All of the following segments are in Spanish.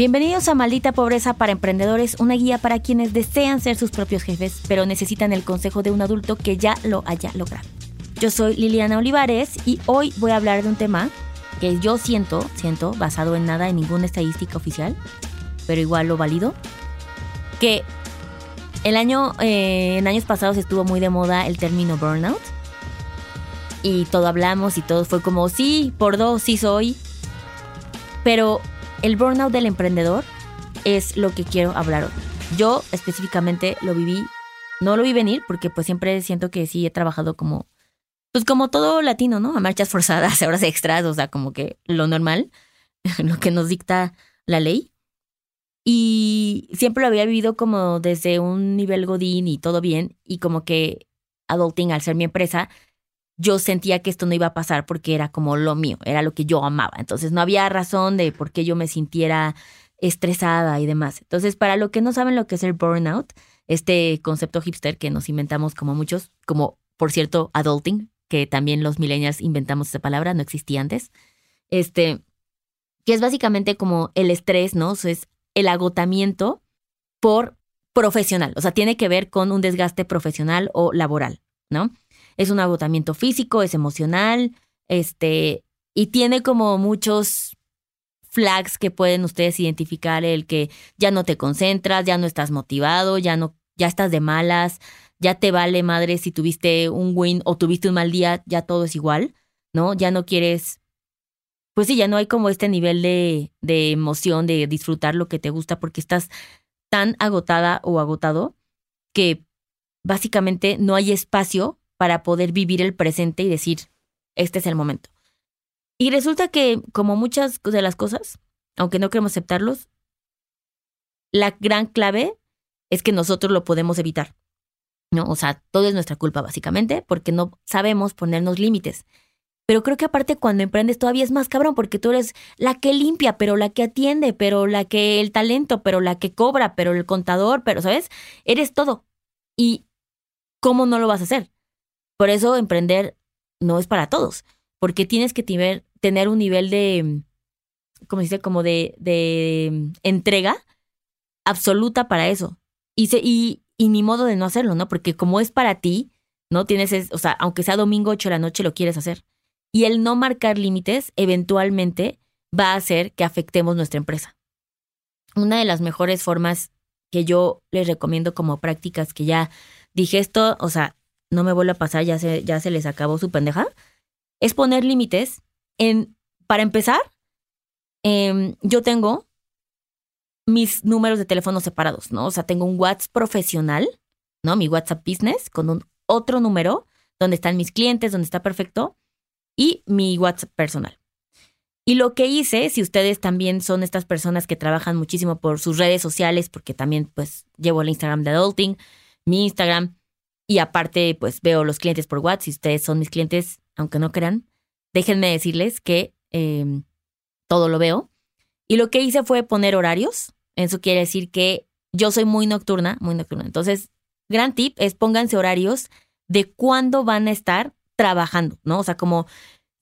Bienvenidos a Maldita Pobreza para Emprendedores, una guía para quienes desean ser sus propios jefes, pero necesitan el consejo de un adulto que ya lo haya logrado. Yo soy Liliana Olivares y hoy voy a hablar de un tema que yo siento, siento, basado en nada, en ninguna estadística oficial, pero igual lo valido, que el año, eh, en años pasados estuvo muy de moda el término burnout. Y todo hablamos y todo fue como, sí, por dos, sí soy. Pero el burnout del emprendedor es lo que quiero hablar hoy. Yo específicamente lo viví, no lo vi venir porque pues siempre siento que sí he trabajado como, pues como todo latino, ¿no? A marchas forzadas, horas extras, o sea, como que lo normal, lo que nos dicta la ley. Y siempre lo había vivido como desde un nivel godín y todo bien y como que adulting al ser mi empresa yo sentía que esto no iba a pasar porque era como lo mío, era lo que yo amaba. Entonces no había razón de por qué yo me sintiera estresada y demás. Entonces, para los que no saben lo que es el burnout, este concepto hipster que nos inventamos como muchos, como por cierto, adulting, que también los millennials inventamos esa palabra, no existía antes. Este, que es básicamente como el estrés, ¿no? es el agotamiento por profesional, o sea, tiene que ver con un desgaste profesional o laboral, ¿no? Es un agotamiento físico, es emocional, este, y tiene como muchos flags que pueden ustedes identificar, el que ya no te concentras, ya no estás motivado, ya no, ya estás de malas, ya te vale madre si tuviste un win o tuviste un mal día, ya todo es igual, ¿no? Ya no quieres, pues sí, ya no hay como este nivel de, de emoción, de disfrutar lo que te gusta porque estás tan agotada o agotado que básicamente no hay espacio para poder vivir el presente y decir, este es el momento. Y resulta que, como muchas de las cosas, aunque no queremos aceptarlos, la gran clave es que nosotros lo podemos evitar. ¿no? O sea, todo es nuestra culpa, básicamente, porque no sabemos ponernos límites. Pero creo que aparte cuando emprendes todavía es más cabrón, porque tú eres la que limpia, pero la que atiende, pero la que el talento, pero la que cobra, pero el contador, pero, ¿sabes? Eres todo. ¿Y cómo no lo vas a hacer? Por eso emprender no es para todos, porque tienes que tener, un nivel de, ¿cómo se dice? Como de, de entrega absoluta para eso. Y, y, y ni modo de no hacerlo, ¿no? Porque como es para ti, ¿no? Tienes, o sea, aunque sea domingo 8 de la noche, lo quieres hacer. Y el no marcar límites eventualmente va a hacer que afectemos nuestra empresa. Una de las mejores formas que yo les recomiendo como prácticas que ya dije esto, o sea, no me vuelve a pasar, ya se, ya se les acabó su pendeja, es poner límites en, para empezar, em, yo tengo mis números de teléfono separados, ¿no? O sea, tengo un WhatsApp profesional, ¿no? Mi WhatsApp Business con un otro número donde están mis clientes, donde está perfecto, y mi WhatsApp personal. Y lo que hice, si ustedes también son estas personas que trabajan muchísimo por sus redes sociales, porque también pues llevo el Instagram de Adulting, mi Instagram, y aparte, pues veo los clientes por WhatsApp. Si ustedes son mis clientes, aunque no crean, déjenme decirles que em, todo lo veo. Y lo que hice fue poner horarios. Eso quiere decir que yo soy muy nocturna, muy nocturna. Entonces, gran tip es pónganse horarios de cuándo van a estar trabajando, ¿no? O sea, como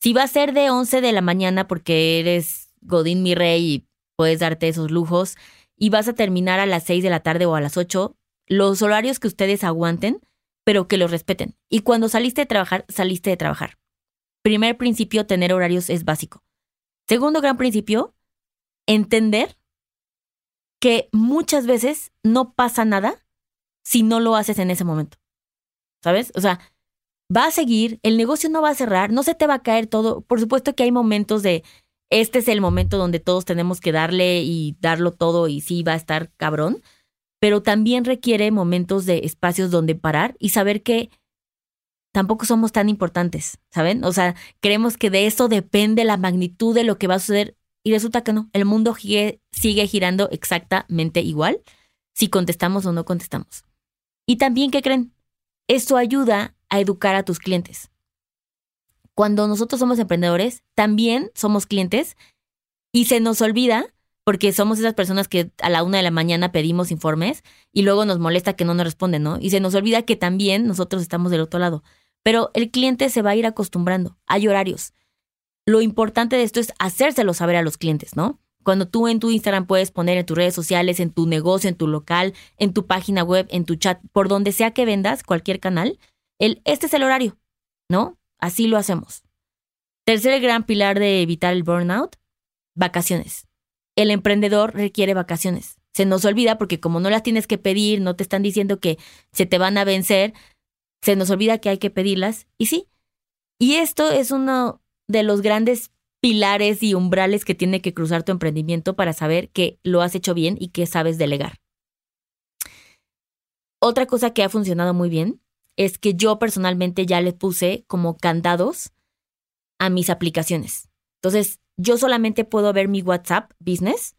si va a ser de 11 de la mañana porque eres Godín mi rey y puedes darte esos lujos y vas a terminar a las 6 de la tarde o a las 8, los horarios que ustedes aguanten pero que los respeten. Y cuando saliste de trabajar, saliste de trabajar. Primer principio, tener horarios es básico. Segundo gran principio, entender que muchas veces no pasa nada si no lo haces en ese momento. ¿Sabes? O sea, va a seguir, el negocio no va a cerrar, no se te va a caer todo. Por supuesto que hay momentos de, este es el momento donde todos tenemos que darle y darlo todo y sí va a estar cabrón pero también requiere momentos de espacios donde parar y saber que tampoco somos tan importantes, ¿saben? O sea, creemos que de eso depende la magnitud de lo que va a suceder y resulta que no, el mundo sigue, girando exactamente igual si contestamos o no contestamos. Y también, ¿qué creen? Eso ayuda a educar a tus clientes. Cuando nosotros somos emprendedores, también somos clientes y se nos olvida porque somos esas personas que a la una de la mañana pedimos informes y luego nos molesta que no nos responden, ¿no? Y se nos olvida que también nosotros estamos del otro lado. Pero el cliente se va a ir acostumbrando. Hay horarios. Lo importante de esto es hacérselo saber a los clientes, ¿no? Cuando tú en tu Instagram puedes poner en tus redes sociales, en tu negocio, en tu local, en tu página web, en tu chat, por donde sea que vendas, cualquier canal, el, este es el horario, ¿no? Así lo hacemos. Tercer gran pilar de evitar el burnout, vacaciones. El emprendedor requiere vacaciones. Se nos olvida porque como no las tienes que pedir, no te están diciendo que se te van a vencer, se nos olvida que hay que pedirlas. Y sí. Y esto es uno de los grandes pilares y umbrales que tiene que cruzar tu emprendimiento para saber que lo has hecho bien y que sabes delegar. Otra cosa que ha funcionado muy bien es que yo personalmente ya le puse como candados a mis aplicaciones. Entonces, yo solamente puedo ver mi WhatsApp Business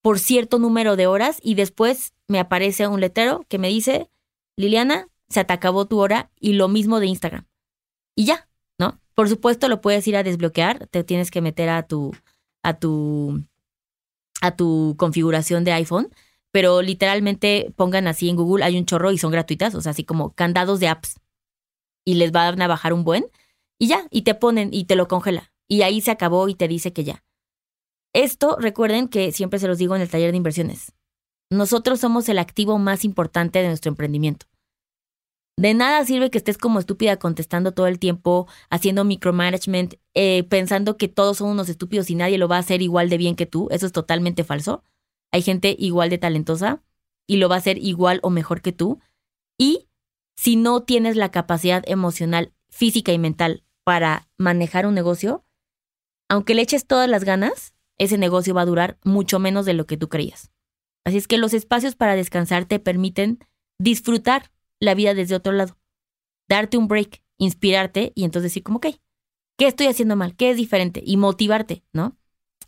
por cierto número de horas y después me aparece un letrero que me dice, Liliana, se te acabó tu hora y lo mismo de Instagram. Y ya, ¿no? Por supuesto lo puedes ir a desbloquear, te tienes que meter a tu a tu a tu configuración de iPhone, pero literalmente pongan así en Google, hay un chorro y son gratuitas, o sea, así como candados de apps. Y les van a bajar un buen y ya, y te ponen y te lo congela. Y ahí se acabó y te dice que ya. Esto recuerden que siempre se los digo en el taller de inversiones. Nosotros somos el activo más importante de nuestro emprendimiento. De nada sirve que estés como estúpida contestando todo el tiempo, haciendo micromanagement, eh, pensando que todos son unos estúpidos y nadie lo va a hacer igual de bien que tú. Eso es totalmente falso. Hay gente igual de talentosa y lo va a hacer igual o mejor que tú. Y si no tienes la capacidad emocional, física y mental para manejar un negocio, aunque le eches todas las ganas, ese negocio va a durar mucho menos de lo que tú creías. Así es que los espacios para descansar te permiten disfrutar la vida desde otro lado. Darte un break, inspirarte y entonces decir como, ok, ¿qué estoy haciendo mal? ¿Qué es diferente? Y motivarte, ¿no?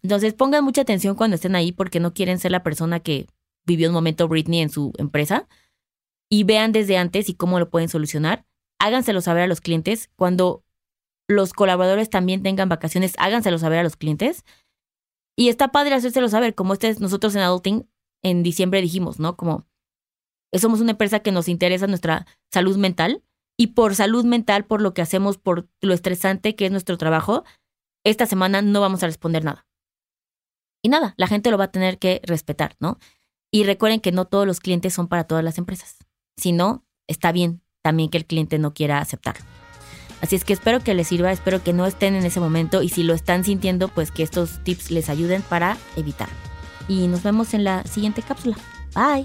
Entonces pongan mucha atención cuando estén ahí porque no quieren ser la persona que vivió un momento Britney en su empresa y vean desde antes y cómo lo pueden solucionar. Háganselo saber a los clientes. Cuando los colaboradores también tengan vacaciones, háganselo saber a los clientes. Y está padre hacérselo saber, como este, nosotros en Adulting en diciembre dijimos, ¿no? Como somos una empresa que nos interesa nuestra salud mental y por salud mental, por lo que hacemos, por lo estresante que es nuestro trabajo, esta semana no vamos a responder nada. Y nada, la gente lo va a tener que respetar, ¿no? Y recuerden que no todos los clientes son para todas las empresas. Si no, está bien también que el cliente no quiera aceptarlo. Así es que espero que les sirva, espero que no estén en ese momento y si lo están sintiendo, pues que estos tips les ayuden para evitar. Y nos vemos en la siguiente cápsula. Bye.